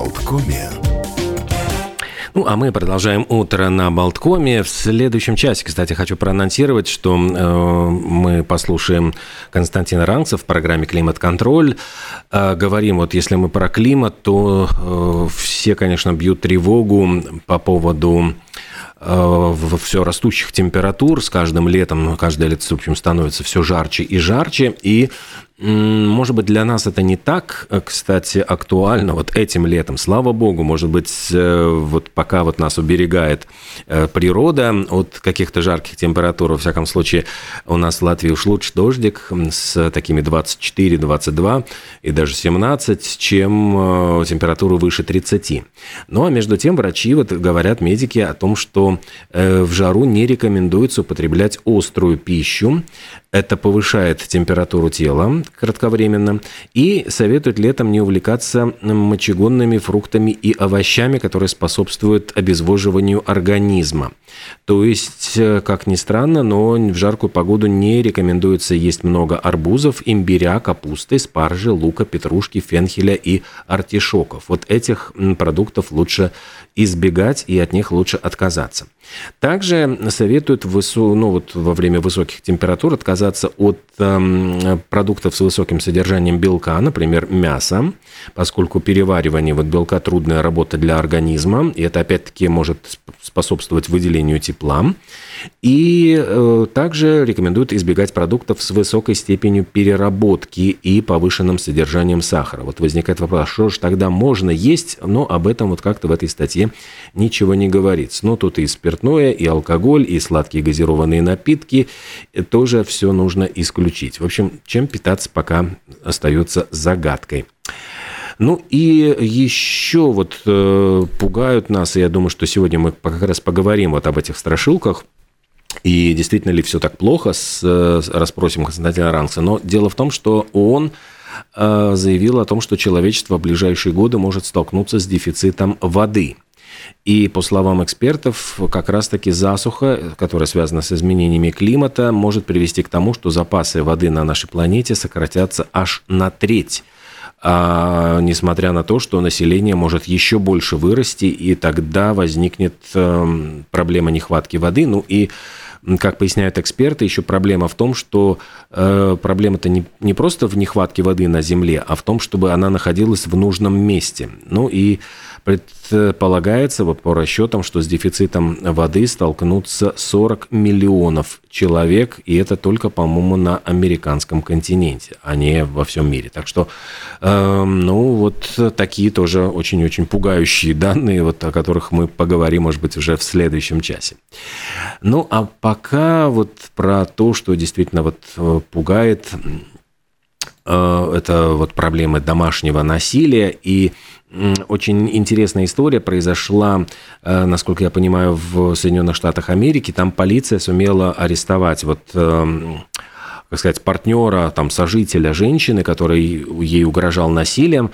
Болткоме. Ну, а мы продолжаем утро на Болткоме. В следующем часе, кстати, хочу проанонсировать, что э, мы послушаем Константина Ранца в программе «Климат-контроль». Э, говорим, вот если мы про климат, то э, все, конечно, бьют тревогу по поводу э, все растущих температур с каждым летом, каждое лето, в общем, становится все жарче и жарче, и может быть, для нас это не так, э, кстати, актуально вот этим летом. Слава богу, может быть, э, вот пока вот нас уберегает э, природа от каких-то жарких температур, во всяком случае, у нас в Латвии уж лучше дождик с такими 24, 22 и даже 17, чем температуру выше 30. Ну, а между тем врачи вот говорят, медики, о том, что в жару не рекомендуется употреблять острую пищу, это повышает температуру тела кратковременно. И советуют летом не увлекаться мочегонными фруктами и овощами, которые способствуют обезвоживанию организма. То есть, э, как ни странно, но в жаркую погоду не рекомендуется есть много арбузов, имбиря, капусты, спаржи, лука, петрушки, фенхеля и артишоков. Вот этих продуктов лучше избегать и от них лучше отказаться. Также советуют высу, ну, вот во время высоких температур отказаться от э, продуктов с высоким содержанием белка, например, мяса, поскольку переваривание вот белка трудная работа для организма, и это опять-таки может способствовать выделению тепла. И э, также рекомендуют избегать продуктов с высокой степенью переработки и повышенным содержанием сахара. Вот возникает вопрос, что же тогда можно есть, но об этом вот как-то в этой статье ничего не говорится. Но тут и спиртное, и алкоголь, и сладкие газированные напитки, тоже все нужно исключить. В общем, чем питаться пока остается загадкой. Ну и еще вот э, пугают нас, и я думаю, что сегодня мы как раз поговорим вот об этих страшилках, и действительно ли все так плохо, с, с расспросим Константина Ранца. Но дело в том, что ООН э, заявил о том, что человечество в ближайшие годы может столкнуться с дефицитом воды. И по словам экспертов, как раз-таки засуха, которая связана с изменениями климата, может привести к тому, что запасы воды на нашей планете сократятся аж на треть а, несмотря на то, что население может еще больше вырасти, и тогда возникнет э, проблема нехватки воды. Ну и как поясняют эксперты, еще проблема в том, что э, проблема-то не, не просто в нехватке воды на Земле, а в том, чтобы она находилась в нужном месте. Ну и Предполагается, вот по расчетам, что с дефицитом воды столкнутся 40 миллионов человек, и это только, по-моему, на американском континенте, а не во всем мире. Так что, э, ну, вот такие тоже очень-очень пугающие данные, вот о которых мы поговорим, может быть, уже в следующем часе. Ну, а пока вот про то, что действительно вот э, пугает, это вот проблемы домашнего насилия и очень интересная история произошла, э, насколько я понимаю, в Соединенных Штатах Америки. Там полиция сумела арестовать вот эм, как сказать, партнера, там, сожителя женщины, который ей угрожал насилием,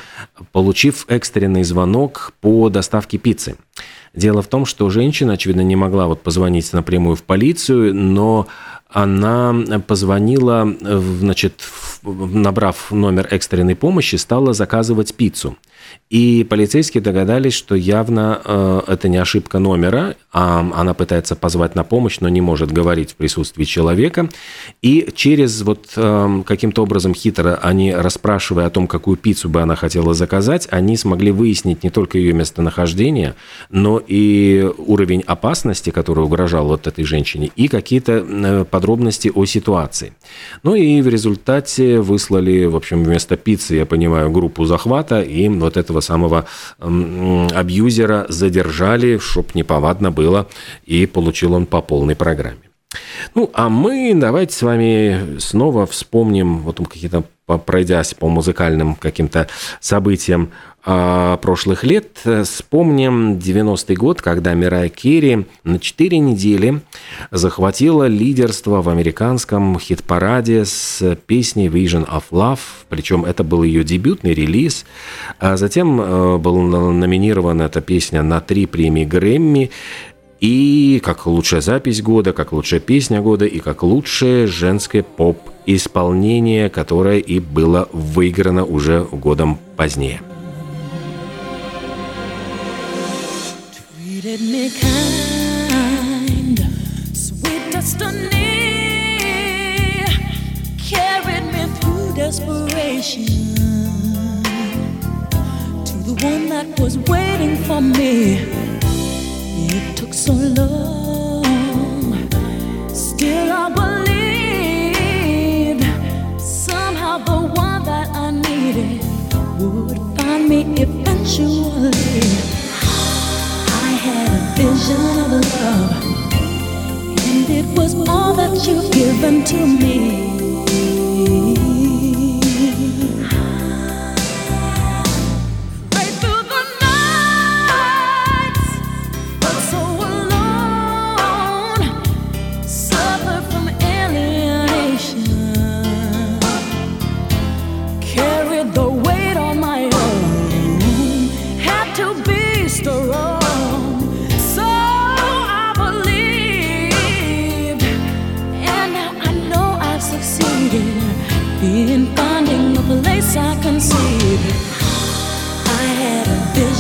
получив экстренный звонок по доставке пиццы. Дело в том, что женщина, очевидно, не могла вот позвонить напрямую в полицию, но она позвонила, значит, набрав номер экстренной помощи, стала заказывать пиццу. И полицейские догадались, что явно э, это не ошибка номера, а она пытается позвать на помощь, но не может говорить в присутствии человека. И через вот э, каким-то образом хитро они, расспрашивая о том, какую пиццу бы она хотела заказать, они смогли выяснить не только ее местонахождение, но и уровень опасности, который угрожал вот этой женщине, и какие-то э, подробности о ситуации. Ну и в результате выслали, в общем, вместо пиццы, я понимаю, группу захвата, и вот этого самого абьюзера задержали, чтоб неповадно было, и получил он по полной программе. Ну, а мы давайте с вами снова вспомним, вот какие-то пройдясь по музыкальным каким-то событиям э, прошлых лет, вспомним 90-й год, когда Мирай Керри на 4 недели захватила лидерство в американском хит-параде с песней Vision of Love, причем это был ее дебютный релиз. А затем э, была номинирована эта песня на три премии Грэмми, и как лучшая запись года, как лучшая песня года и как лучшее женское поп-исполнение, которое и было выиграно уже годом позднее. to the one that was waiting for me. So long, still I believed somehow the one that I needed would find me eventually I had a vision of love, and it was all that you've given to me.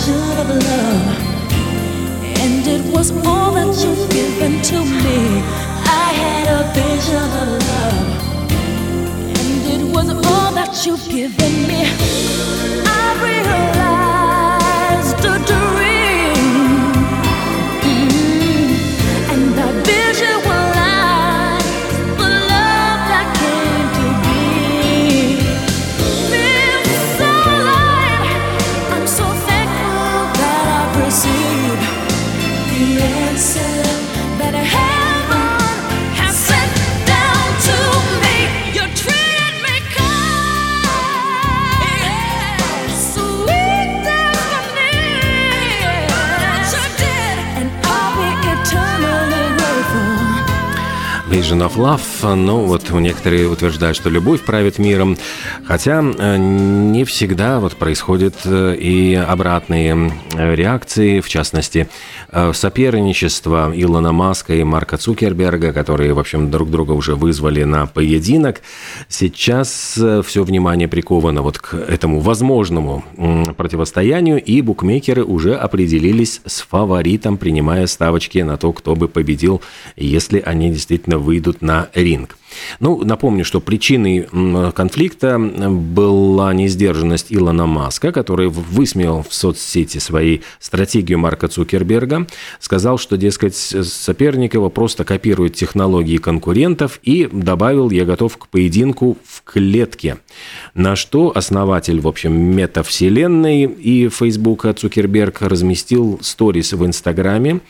should have loved. And it was all that you've given to me. I had a vision of love. And it was all that you've given me. I realized the truth. Ну, вот некоторые утверждают, что любовь правит миром. Хотя э, не всегда вот происходят э, и обратные э, реакции. В частности, соперничество Илона Маска и Марка Цукерберга, которые, в общем, друг друга уже вызвали на поединок. Сейчас все внимание приковано вот к этому возможному противостоянию, и букмекеры уже определились с фаворитом, принимая ставочки на то, кто бы победил, если они действительно выйдут на ринг. Ну, напомню, что причиной конфликта была несдержанность Илона Маска, который высмеял в соцсети своей стратегию Марка Цукерберга, сказал, что, дескать, соперник его просто копирует технологии конкурентов и добавил «я готов к поединку в клетке». На что основатель, в общем, метавселенной и Фейсбука Цукерберг разместил сторис в Инстаграме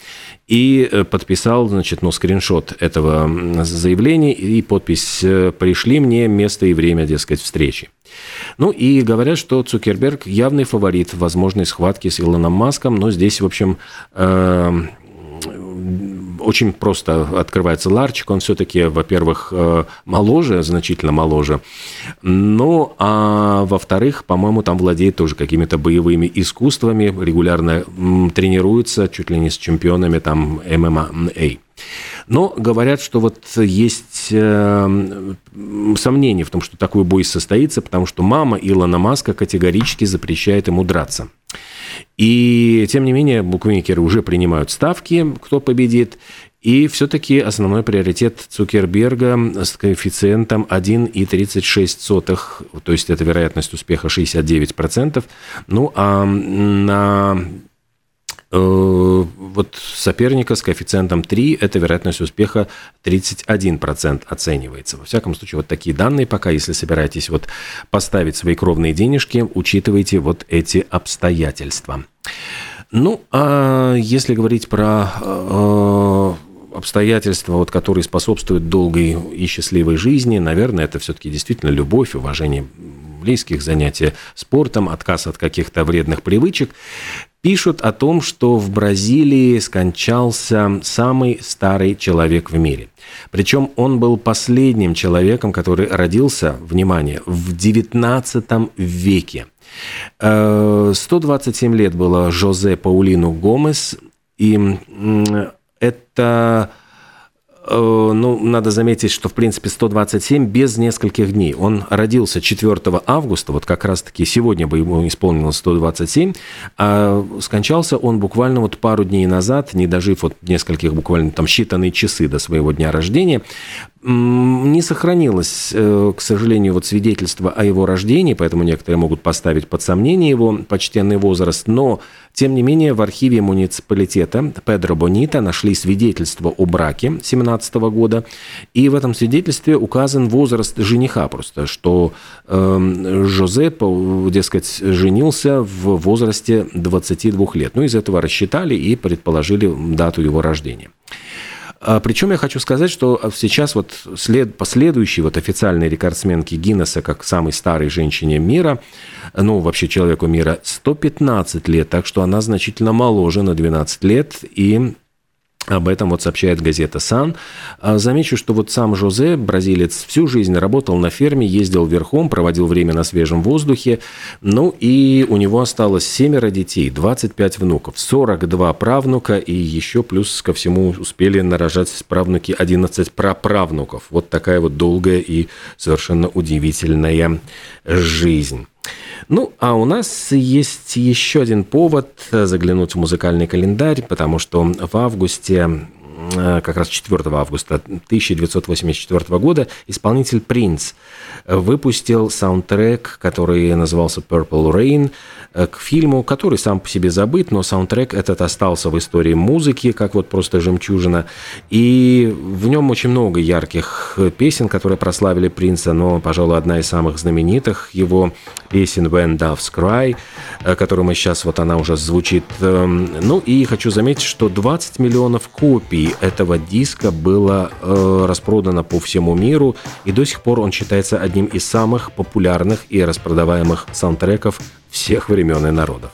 и э, подписал, значит, ну, скриншот этого заявления и подпись э, «Пришли мне место и время, дескать, встречи». Ну и говорят, что Цукерберг явный фаворит возможной схватки с Илоном Маском, но здесь, в общем, э, очень просто открывается ларчик, он все-таки, во-первых, э, моложе, значительно моложе, ну, а во-вторых, по-моему, там владеет тоже какими-то боевыми искусствами, регулярно тренируется чуть ли не с чемпионами там ММА. Но говорят, что вот есть э, сомнения в том, что такой бой состоится, потому что мама Илона Маска категорически запрещает ему драться. И, тем не менее, букмекеры уже принимают ставки, кто победит. И все-таки основной приоритет Цукерберга с коэффициентом 1,36, то есть это вероятность успеха 69%. Ну, а на вот соперника с коэффициентом 3, это вероятность успеха 31% оценивается. Во всяком случае, вот такие данные пока, если собираетесь вот поставить свои кровные денежки, учитывайте вот эти обстоятельства. Ну, а если говорить про э, обстоятельства, вот, которые способствуют долгой и счастливой жизни, наверное, это все-таки действительно любовь, уважение близких, занятия спортом, отказ от каких-то вредных привычек. Пишут о том, что в Бразилии скончался самый старый человек в мире. Причем он был последним человеком, который родился, внимание, в 19 веке. 127 э, лет было Жозе Паулину Гомес, и это ну, надо заметить, что, в принципе, 127 без нескольких дней. Он родился 4 августа, вот как раз-таки сегодня бы ему исполнилось 127, а скончался он буквально вот пару дней назад, не дожив вот нескольких буквально там считанные часы до своего дня рождения не сохранилось, э, к сожалению, вот свидетельство о его рождении, поэтому некоторые могут поставить под сомнение его почтенный возраст, но, тем не менее, в архиве муниципалитета Педро Бонита нашли свидетельство о браке 17 года, и в этом свидетельстве указан возраст жениха просто, что э, Жозе, дескать, женился в возрасте 22 лет. Ну, из этого рассчитали и предположили дату его рождения. А, Причем я хочу сказать, что сейчас вот след, последующий вот официальный рекордсменки Гиннесса как самой старой женщине мира, ну, вообще человеку мира, 115 лет, так что она значительно моложе на 12 лет, и об этом вот сообщает газета «Сан». А, замечу, что вот сам Жозе, бразилец, всю жизнь работал на ферме, ездил верхом, проводил время на свежем воздухе. Ну и у него осталось семеро детей, 25 внуков, 42 правнука и еще плюс ко всему успели нарожать правнуки 11 праправнуков. Вот такая вот долгая и совершенно удивительная жизнь. Ну, а у нас есть еще один повод заглянуть в музыкальный календарь, потому что в августе Э, как раз 4 августа 1984 года исполнитель Принц выпустил саундтрек, который назывался Purple Rain, э, к фильму, который сам по себе забыт, но саундтрек этот остался в истории музыки, как вот просто жемчужина. И в нем очень много ярких песен, которые прославили Принца, но, пожалуй, одна из самых знаменитых его песен When Doves Cry, э, которую мы сейчас, вот она уже звучит. Эм, ну и хочу заметить, что 20 миллионов копий этого диска было э, распродано по всему миру, и до сих пор он считается одним из самых популярных и распродаваемых саундтреков всех времен и народов.